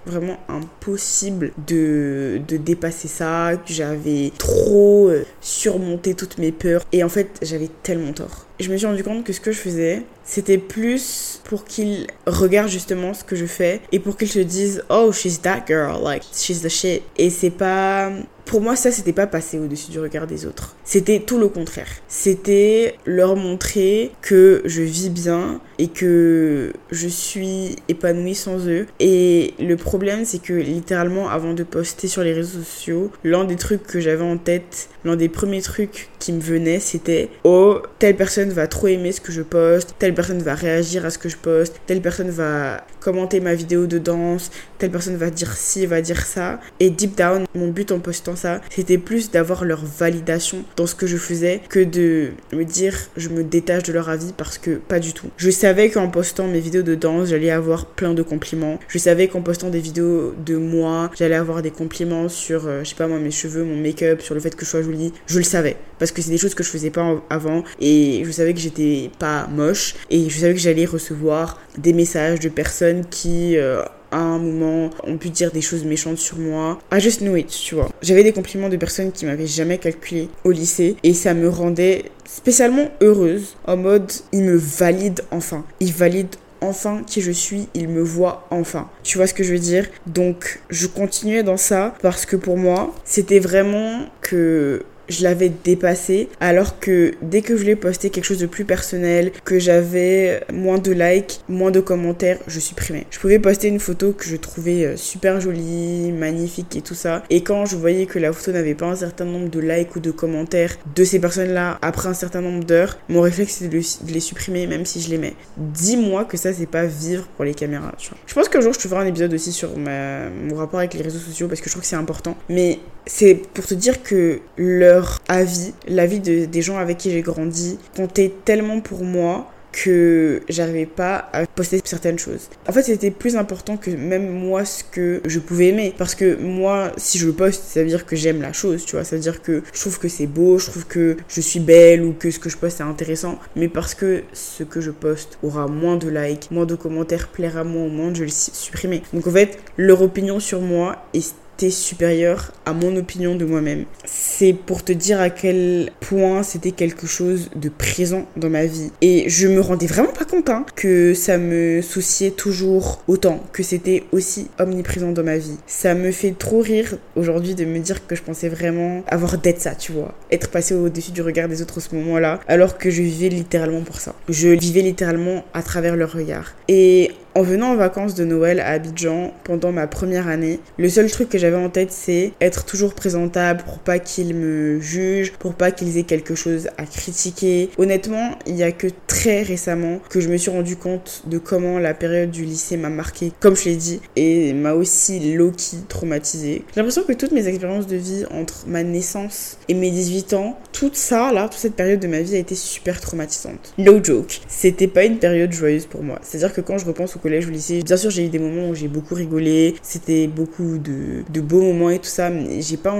vraiment impossible de, de dépasser ça. J'avais trop euh, surmonté toutes mes peurs. Et en fait, j'avais tellement tort. Je me suis rendu compte que ce que je faisais, c'était plus pour qu'ils regardent justement ce que je fais et pour qu'ils se disent oh she's that girl like she's the shit et c'est pas pour moi, ça, c'était pas passer au-dessus du regard des autres. C'était tout le contraire. C'était leur montrer que je vis bien et que je suis épanouie sans eux. Et le problème, c'est que littéralement, avant de poster sur les réseaux sociaux, l'un des trucs que j'avais en tête, l'un des premiers trucs qui me venait, c'était oh, telle personne va trop aimer ce que je poste, telle personne va réagir à ce que je poste, telle personne va commenter ma vidéo de danse, telle personne va dire ci, va dire ça. Et deep down, mon but en postant ça, c'était plus d'avoir leur validation dans ce que je faisais que de me dire je me détache de leur avis parce que pas du tout. Je savais qu'en postant mes vidéos de danse, j'allais avoir plein de compliments. Je savais qu'en postant des vidéos de moi, j'allais avoir des compliments sur, euh, je sais pas moi, mes cheveux, mon make-up, sur le fait que je sois jolie. Je le savais parce que c'est des choses que je faisais pas avant et je savais que j'étais pas moche et je savais que j'allais recevoir des messages de personnes qui euh, à un moment ont pu dire des choses méchantes sur moi. I just knew it, tu vois. J'avais des compliments de personnes qui m'avaient jamais calculé au lycée et ça me rendait spécialement heureuse en mode ils me valident enfin. Ils valident enfin qui je suis, ils me voient enfin. Tu vois ce que je veux dire? Donc je continuais dans ça parce que pour moi, c'était vraiment que je l'avais dépassé alors que dès que je voulais poster quelque chose de plus personnel, que j'avais moins de likes, moins de commentaires, je supprimais. Je pouvais poster une photo que je trouvais euh, super jolie, magnifique et tout ça. Et quand je voyais que la photo n'avait pas un certain nombre de likes ou de commentaires de ces personnes-là après un certain nombre d'heures, mon réflexe c'est de, les supprimer même si je les mets. Dis-moi que ça c'est pas vivre pour les caméras. Je pense qu'un jour je te ferai un épisode aussi sur mon rapport avec les réseaux sociaux parce que je trouve que c'est important. Mais c'est pour te dire que leur avis, l'avis de, des gens avec qui j'ai grandi, comptait tellement pour moi que j'arrivais pas à poster certaines choses. En fait, c'était plus important que même moi ce que je pouvais aimer. Parce que moi, si je poste, ça veut dire que j'aime la chose, tu vois. Ça veut dire que je trouve que c'est beau, je trouve que je suis belle ou que ce que je poste est intéressant. Mais parce que ce que je poste aura moins de likes, moins de commentaires, plaira moins au monde, je vais le supprimer. Donc en fait, leur opinion sur moi est supérieur à mon opinion de moi-même. C'est pour te dire à quel point c'était quelque chose de présent dans ma vie. Et je me rendais vraiment pas compte hein, que ça me souciait toujours autant, que c'était aussi omniprésent dans ma vie. Ça me fait trop rire aujourd'hui de me dire que je pensais vraiment avoir d'être ça, tu vois. Être passé au-dessus du regard des autres à ce moment-là, alors que je vivais littéralement pour ça. Je vivais littéralement à travers leur regard. Et en venant en vacances de Noël à Abidjan pendant ma première année, le seul truc que j'avais en tête c'est être toujours présentable pour pas qu'ils me jugent, pour pas qu'ils aient quelque chose à critiquer. Honnêtement, il y a que très récemment que je me suis rendu compte de comment la période du lycée m'a marqué, comme je l'ai dit, et m'a aussi low-key traumatisée. J'ai l'impression que toutes mes expériences de vie entre ma naissance et mes 18 ans, tout ça là, toute cette période de ma vie a été super traumatisante. No joke. C'était pas une période joyeuse pour moi. C'est-à-dire que quand je repense au collège, lycée. Bien sûr, j'ai eu des moments où j'ai beaucoup rigolé, c'était beaucoup de, de, beaux moments et tout ça, mais j'ai pas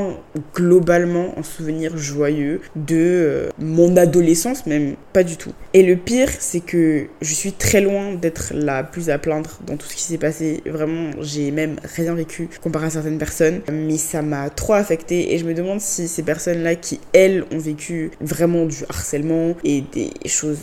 globalement un souvenir joyeux de euh, mon adolescence, même pas du tout. Et le pire, c'est que je suis très loin d'être la plus à plaindre dans tout ce qui s'est passé. Vraiment, j'ai même rien vécu comparé à certaines personnes, mais ça m'a trop affecté et je me demande si ces personnes-là qui, elles, ont vécu vraiment du harcèlement et des choses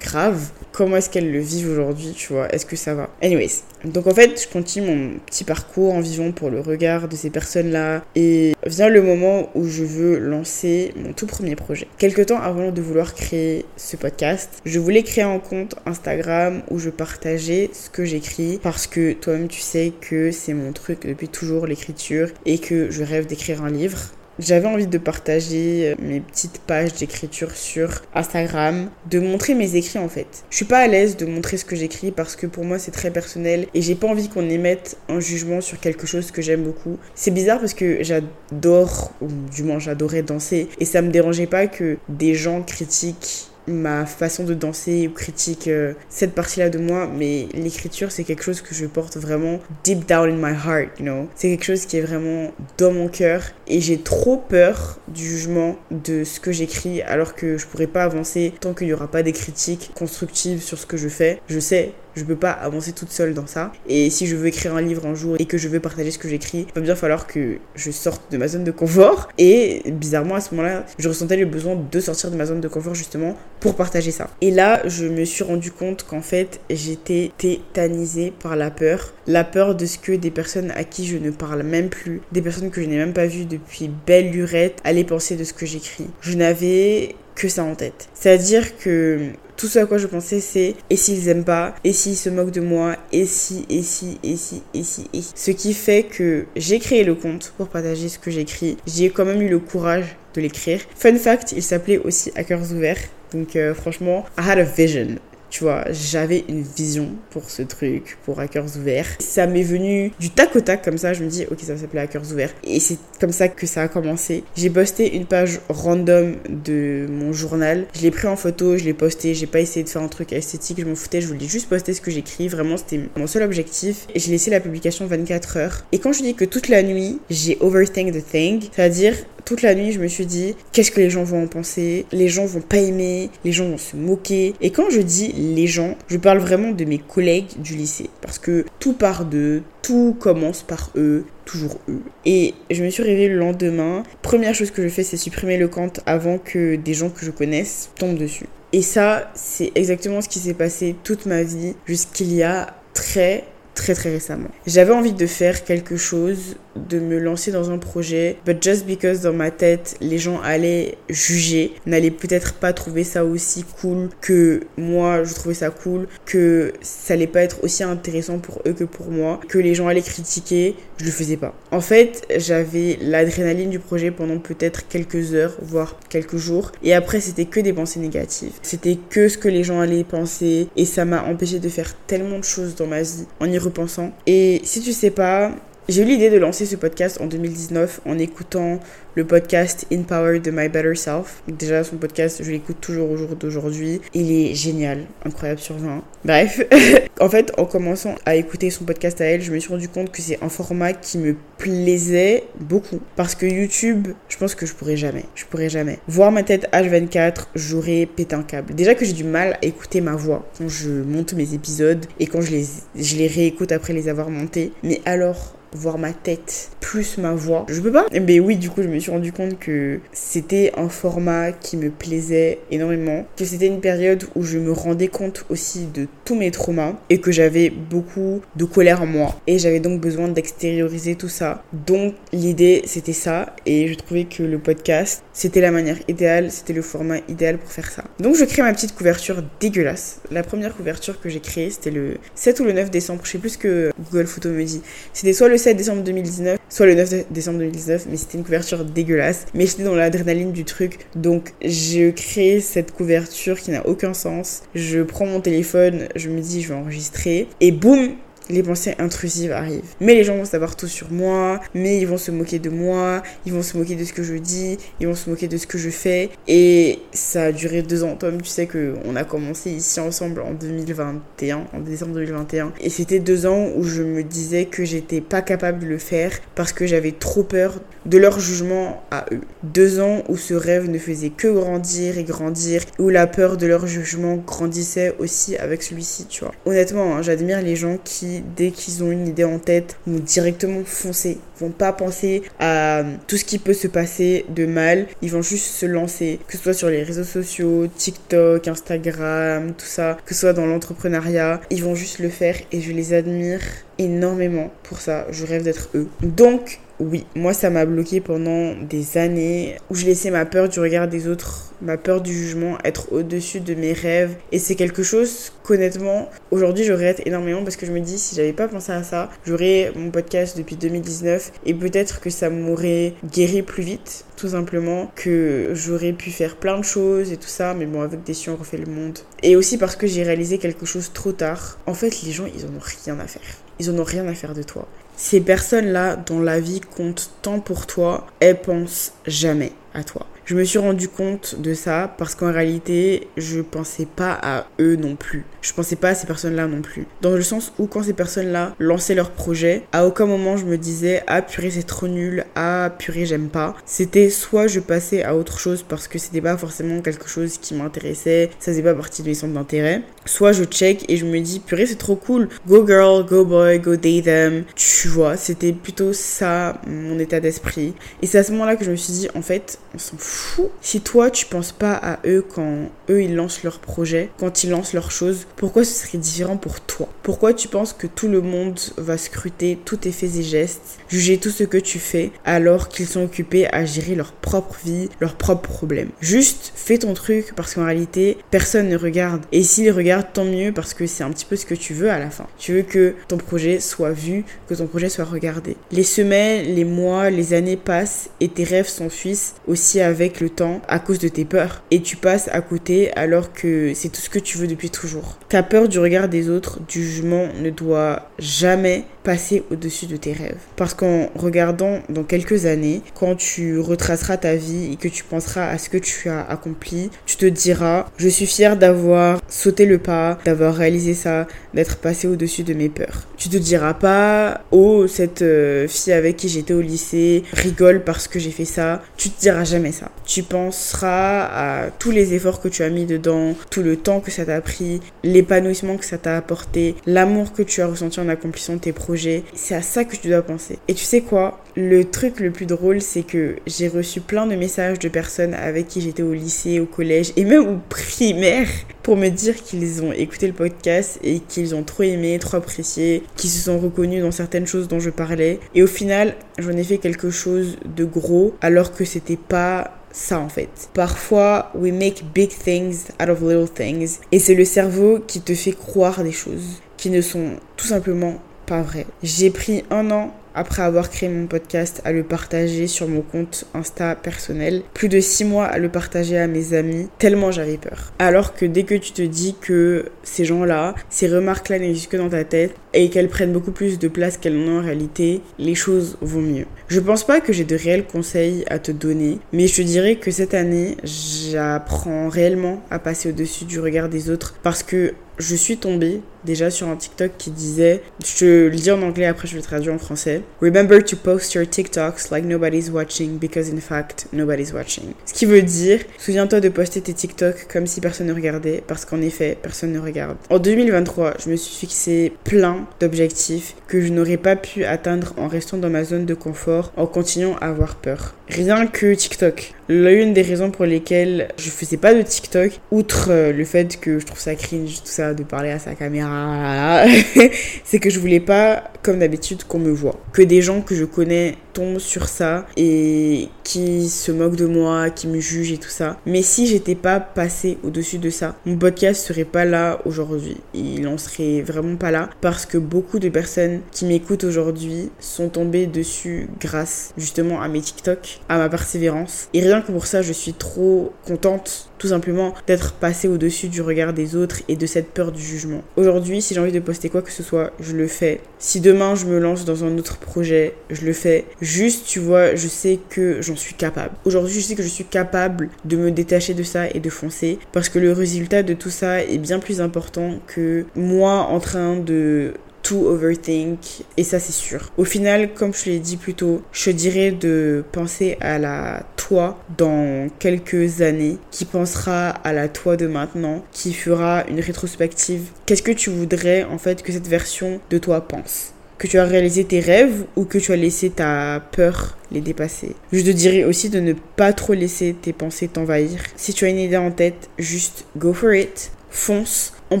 grave. Comment est-ce qu'elle le vit aujourd'hui, tu vois Est-ce que ça va? Anyways, donc en fait, je continue mon petit parcours en vivant pour le regard de ces personnes-là et vient le moment où je veux lancer mon tout premier projet. Quelque temps avant de vouloir créer ce podcast, je voulais créer un compte Instagram où je partageais ce que j'écris parce que toi-même tu sais que c'est mon truc depuis toujours l'écriture et que je rêve d'écrire un livre. J'avais envie de partager euh, mes petites pages d'écriture sur Instagram, de montrer mes écrits en fait. Je suis pas à l'aise de montrer ce que j'écris parce que pour moi c'est très personnel et j'ai pas envie qu'on émette un jugement sur quelque chose que j'aime beaucoup. C'est bizarre parce que j'adore, ou du moins j'adorais danser et ça me dérangeait pas que des gens critiquent ma façon de danser ou critique euh, cette partie-là de moi, mais l'écriture, c'est quelque chose que je porte vraiment deep down in my heart, you know. C'est quelque chose qui est vraiment dans mon cœur et j'ai trop peur du jugement de ce que j'écris alors que je pourrais pas avancer tant qu'il y aura pas des critiques constructives sur ce que je fais. Je sais je peux pas avancer toute seule dans ça. Et si je veux écrire un livre un jour et que je veux partager ce que j'écris, il va bien falloir que je sorte de ma zone de confort. Et bizarrement, à ce moment-là, je ressentais le besoin de sortir de ma zone de confort justement pour partager ça. Et là, je me suis rendu compte qu'en fait, j'étais tétanisée par la peur. La peur de ce que des personnes à qui je ne parle même plus, des personnes que je n'ai même pas vues depuis belle lurette, allaient penser de ce que j'écris. Je n'avais que ça en tête. C'est-à-dire que tout ce à quoi je pensais c'est et s'ils aiment pas, et s'ils se moquent de moi, et si, et si, et si, et si, et si. Ce qui fait que j'ai créé le compte pour partager ce que j'écris. J'ai quand même eu le courage de l'écrire. Fun fact, il s'appelait aussi Hackers ouverts. Donc euh, franchement, I had a vision. Tu vois, j'avais une vision pour ce truc, pour Hackers ouverts. Ça m'est venu du tac au tac comme ça, je me dis, ok, ça s'appelait Hackers ouverts. Et c'est comme ça que ça a commencé. J'ai posté une page random de mon journal. Je l'ai pris en photo, je l'ai posté. J'ai pas essayé de faire un truc esthétique, je m'en foutais. Je voulais juste poster ce que j'écris. Vraiment, c'était mon seul objectif. Et j'ai laissé la publication 24 heures. Et quand je dis que toute la nuit, j'ai overthink the thing, c'est-à-dire toute la nuit, je me suis dit, qu'est-ce que les gens vont en penser? Les gens vont pas aimer, les gens vont se moquer. Et quand je dis les gens, je parle vraiment de mes collègues du lycée. Parce que tout part d'eux, tout commence par eux, toujours eux. Et je me suis réveillée le lendemain. Première chose que je fais, c'est supprimer le compte avant que des gens que je connaisse tombent dessus. Et ça, c'est exactement ce qui s'est passé toute ma vie jusqu'il y a très très très récemment. J'avais envie de faire quelque chose, de me lancer dans un projet, but just because dans ma tête, les gens allaient juger, n'allaient peut-être pas trouver ça aussi cool que moi je trouvais ça cool, que ça allait pas être aussi intéressant pour eux que pour moi, que les gens allaient critiquer, je le faisais pas. En fait, j'avais l'adrénaline du projet pendant peut-être quelques heures, voire quelques jours, et après c'était que des pensées négatives. C'était que ce que les gens allaient penser, et ça m'a empêché de faire tellement de choses dans ma vie repensant. Et si tu sais pas, j'ai eu l'idée de lancer ce podcast en 2019 en écoutant le podcast In Power de My Better Self. Déjà, son podcast, je l'écoute toujours au jour d'aujourd'hui. Il est génial, incroyable sur 20. Bref, en fait, en commençant à écouter son podcast à elle, je me suis rendu compte que c'est un format qui me plaisait beaucoup. Parce que YouTube, je pense que je pourrais jamais. Je pourrais jamais. Voir ma tête H24, j'aurais pété un câble. Déjà que j'ai du mal à écouter ma voix quand je monte mes épisodes et quand je les, je les réécoute après les avoir montés. Mais alors, voir ma tête plus ma voix. Je peux pas. Mais oui, du coup, je me suis rendu compte que c'était un format qui me plaisait énormément, que c'était une période où je me rendais compte aussi de tous mes traumas et que j'avais beaucoup de colère en moi et j'avais donc besoin d'extérioriser tout ça. Donc l'idée, c'était ça et je trouvais que le podcast, c'était la manière idéale, c'était le format idéal pour faire ça. Donc je crée ma petite couverture dégueulasse. La première couverture que j'ai créée, c'était le 7 ou le 9 décembre, je sais plus ce que Google Photo me dit. C'était soit le 7 décembre 2019, soit le 9 décembre 2019, mais c'était une couverture dégueulasse. Mais j'étais dans l'adrénaline du truc, donc je crée cette couverture qui n'a aucun sens. Je prends mon téléphone, je me dis je vais enregistrer, et boum, les pensées intrusives arrivent. Mais les gens vont savoir tout sur moi, mais ils vont se moquer de moi, ils vont se moquer de ce que je dis, ils vont se moquer de ce que je fais. Et ça a duré deux ans. Tom, tu sais que on a commencé ici ensemble en 2021, en décembre 2021. Et c'était deux ans où je me disais que j'étais pas capable de le faire parce que j'avais trop peur de leur jugement à eux. Deux ans où ce rêve ne faisait que grandir et grandir, où la peur de leur jugement grandissait aussi avec celui-ci, tu vois. Honnêtement, hein, j'admire les gens qui dès qu'ils ont une idée en tête, vont directement foncer. Ils vont pas penser à tout ce qui peut se passer de mal. Ils vont juste se lancer. Que ce soit sur les réseaux sociaux, TikTok, Instagram, tout ça. Que ce soit dans l'entrepreneuriat. Ils vont juste le faire et je les admire énormément pour ça. Je rêve d'être eux. Donc, oui, moi ça m'a bloqué pendant des années où je laissais ma peur du regard des autres, ma peur du jugement être au-dessus de mes rêves. Et c'est quelque chose qu'honnêtement, aujourd'hui je regrette énormément parce que je me dis si j'avais pas pensé à ça, j'aurais mon podcast depuis 2019 et peut-être que ça m'aurait guéri plus vite, tout simplement, que j'aurais pu faire plein de choses et tout ça, mais bon, avec des si on refait le monde. Et aussi parce que j'ai réalisé quelque chose trop tard. En fait, les gens, ils en ont rien à faire. Ils en ont rien à faire de toi. Ces personnes-là, dont la vie compte tant pour toi, elles pensent jamais à toi. Je me suis rendu compte de ça parce qu'en réalité, je pensais pas à eux non plus. Je pensais pas à ces personnes-là non plus. Dans le sens où quand ces personnes-là lançaient leur projet, à aucun moment je me disais ah purée c'est trop nul, ah purée j'aime pas. C'était soit je passais à autre chose parce que c'était pas forcément quelque chose qui m'intéressait, ça faisait pas partie de mes centres d'intérêt, soit je check et je me dis purée c'est trop cool, go girl, go boy, go date them. Tu vois, c'était plutôt ça mon état d'esprit. Et c'est à ce moment-là que je me suis dit en fait on s'en fout si toi tu penses pas à eux quand eux ils lancent leur projet, quand ils lancent leurs choses, pourquoi ce serait différent pour toi? Pourquoi tu penses que tout le monde va scruter tous tes faits et gestes, juger tout ce que tu fais alors qu'ils sont occupés à gérer leur propre vie, leurs propres problèmes? Juste fais ton truc parce qu'en réalité personne ne regarde et s'ils regardent tant mieux parce que c'est un petit peu ce que tu veux à la fin. Tu veux que ton projet soit vu, que ton projet soit regardé. Les semaines, les mois, les années passent et tes rêves s'enfuissent aussi avec le temps à cause de tes peurs. Et tu passes à côté alors que c'est tout ce que tu veux depuis toujours. Ta peur du regard des autres, du jugement, ne doit jamais passer au-dessus de tes rêves. Parce qu'en regardant dans quelques années, quand tu retraceras ta vie et que tu penseras à ce que tu as accompli, tu te diras, je suis fière d'avoir sauté le pas, d'avoir réalisé ça, d'être passé au-dessus de mes peurs. Tu te diras pas, oh, cette euh, fille avec qui j'étais au lycée rigole parce que j'ai fait ça. Tu te diras jamais ça. Tu penseras à tous les efforts que tu as mis dedans, tout le temps que ça t'a pris, l'épanouissement que ça t'a apporté, l'amour que tu as ressenti en accomplissant tes projets C'est à ça que tu dois penser. Et tu sais quoi? Le truc le plus drôle, c'est que j'ai reçu plein de messages de personnes avec qui j'étais au lycée, au collège et même au primaire pour me dire qu'ils ont écouté le podcast et qu'ils ont trop aimé, trop apprécié, qu'ils se sont reconnus dans certaines choses dont je parlais. Et au final, j'en ai fait quelque chose de gros alors que c'était pas ça en fait. Parfois, we make big things out of little things. Et c'est le cerveau qui te fait croire des choses qui ne sont tout simplement pas vraies. J'ai pris un an après avoir créé mon podcast, à le partager sur mon compte Insta personnel. Plus de six mois à le partager à mes amis, tellement j'avais peur. Alors que dès que tu te dis que ces gens-là, ces remarques-là n'existent que dans ta tête et qu'elles prennent beaucoup plus de place qu'elles n'ont en réalité, les choses vont mieux. Je pense pas que j'ai de réels conseils à te donner, mais je te dirais que cette année, j'apprends réellement à passer au-dessus du regard des autres parce que je suis tombée déjà sur un TikTok qui disait, je le dis en anglais après je le traduis en français, Remember to post your TikToks like nobody's watching because in fact nobody's watching. Ce qui veut dire, souviens-toi de poster tes TikToks comme si personne ne regardait parce qu'en effet personne ne regarde. En 2023, je me suis fixé plein d'objectifs que je n'aurais pas pu atteindre en restant dans ma zone de confort, en continuant à avoir peur. Rien que TikTok. L'une des raisons pour lesquelles je faisais pas de TikTok, outre euh, le fait que je trouve ça cringe, tout ça, de parler à sa caméra, c'est que je voulais pas, comme d'habitude, qu'on me voit. Que des gens que je connais tombent sur ça et qui se moquent de moi, qui me jugent et tout ça. Mais si j'étais pas passée au-dessus de ça, mon podcast serait pas là aujourd'hui. Il en serait vraiment pas là parce que beaucoup de personnes qui m'écoutent aujourd'hui sont tombées dessus grâce justement à mes TikTok, à ma persévérance. Et rien que pour ça, je suis trop contente tout simplement d'être passée au-dessus du regard des autres et de cette peur du jugement. Aujourd'hui, si j'ai envie de poster quoi que ce soit, je le fais. Si demain je me lance dans un autre projet, je le fais. Juste, tu vois, je sais que j'en suis capable. Aujourd'hui, je sais que je suis capable de me détacher de ça et de foncer parce que le résultat de tout ça est bien plus important que moi en train de tout overthink et ça c'est sûr. Au final, comme je l'ai dit plus tôt, je dirais de penser à la toi dans quelques années, qui pensera à la toi de maintenant, qui fera une rétrospective. Qu'est-ce que tu voudrais en fait que cette version de toi pense? Que tu as réalisé tes rêves ou que tu as laissé ta peur les dépasser? Je te dirais aussi de ne pas trop laisser tes pensées t'envahir. Si tu as une idée en tête, juste go for it, fonce. On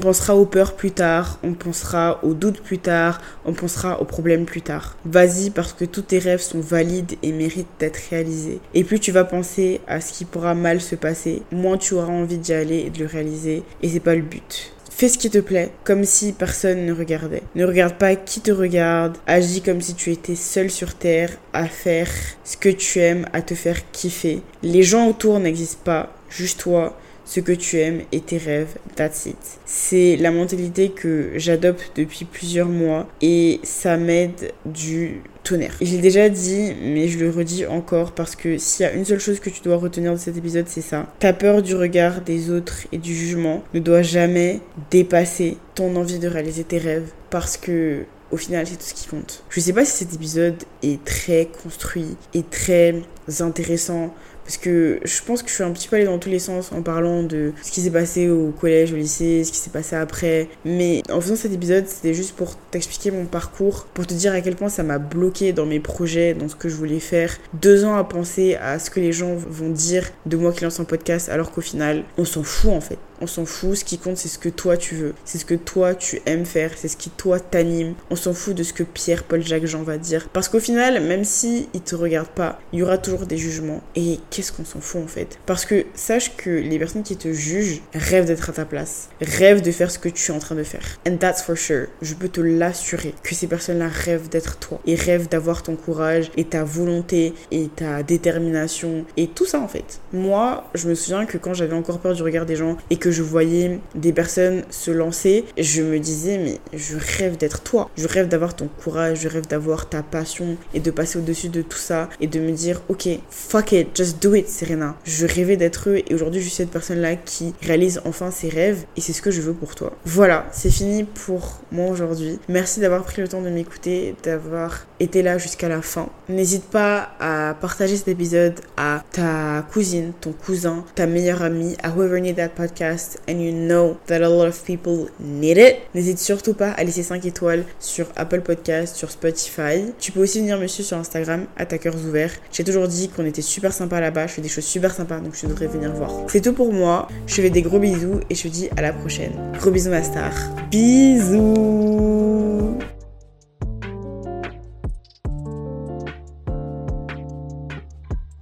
pensera aux peurs plus tard, on pensera aux doutes plus tard, on pensera aux problèmes plus tard. Vas-y parce que tous tes rêves sont valides et méritent d'être réalisés. Et plus tu vas penser à ce qui pourra mal se passer, moins tu auras envie d'y aller et de le réaliser. Et c'est pas le but. Fais ce qui te plaît, comme si personne ne regardait. Ne regarde pas qui te regarde. Agis comme si tu étais seul sur Terre à faire ce que tu aimes, à te faire kiffer. Les gens autour n'existent pas, juste toi ce que tu aimes et tes rêves, that's it. C'est la mentalité que j'adopte depuis plusieurs mois et ça m'aide du tonnerre. J'ai déjà dit, mais je le redis encore parce que s'il y a une seule chose que tu dois retenir de cet épisode, c'est ça. Ta peur du regard des autres et du jugement ne doit jamais dépasser ton envie de réaliser tes rêves parce que au final, c'est tout ce qui compte. Je sais pas si cet épisode est très construit et très intéressant parce que je pense que je suis un petit peu allée dans tous les sens en parlant de ce qui s'est passé au collège, au lycée, ce qui s'est passé après. Mais en faisant cet épisode, c'était juste pour t'expliquer mon parcours, pour te dire à quel point ça m'a bloqué dans mes projets, dans ce que je voulais faire. Deux ans à penser à ce que les gens vont dire de moi qui lance un podcast, alors qu'au final, on s'en fout en fait. On s'en fout, ce qui compte c'est ce que toi tu veux, c'est ce que toi tu aimes faire, c'est ce qui toi t'anime. On s'en fout de ce que Pierre, Paul, Jacques, Jean va dire. Parce qu'au final, même si ils te regardent pas, il y aura toujours des jugements. Et qu'est-ce qu'on s'en fout en fait? Parce que sache que les personnes qui te jugent rêvent d'être à ta place, rêvent de faire ce que tu es en train de faire. And that's for sure. Je peux te l'assurer que ces personnes-là rêvent d'être toi et rêvent d'avoir ton courage et ta volonté et ta détermination et tout ça en fait. Moi, je me souviens que quand j'avais encore peur du regard des gens et que je voyais des personnes se lancer, je me disais mais je rêve d'être toi. Je rêve d'avoir ton courage, je rêve d'avoir ta passion et de passer au-dessus de tout ça et de me dire ok, fuck it, just do it Serena. Je rêvais d'être eux et aujourd'hui je suis cette personne-là qui réalise enfin ses rêves et c'est ce que je veux pour toi. Voilà, c'est fini pour moi aujourd'hui. Merci d'avoir pris le temps de m'écouter, d'avoir été là jusqu'à la fin. N'hésite pas à partager cet épisode à ta cousine, ton cousin, ta meilleure amie, à whoever need that podcast and you know that a lot of people need it, n'hésite surtout pas à laisser 5 étoiles sur Apple Podcast, sur Spotify. Tu peux aussi venir me suivre sur Instagram, attaqueurs ouverts. J'ai toujours dit qu'on était super sympa là-bas, je fais des choses super sympas, donc je devrais venir voir. C'est tout pour moi, je fais des gros bisous et je te dis à la prochaine. Gros bisous ma star. Bisous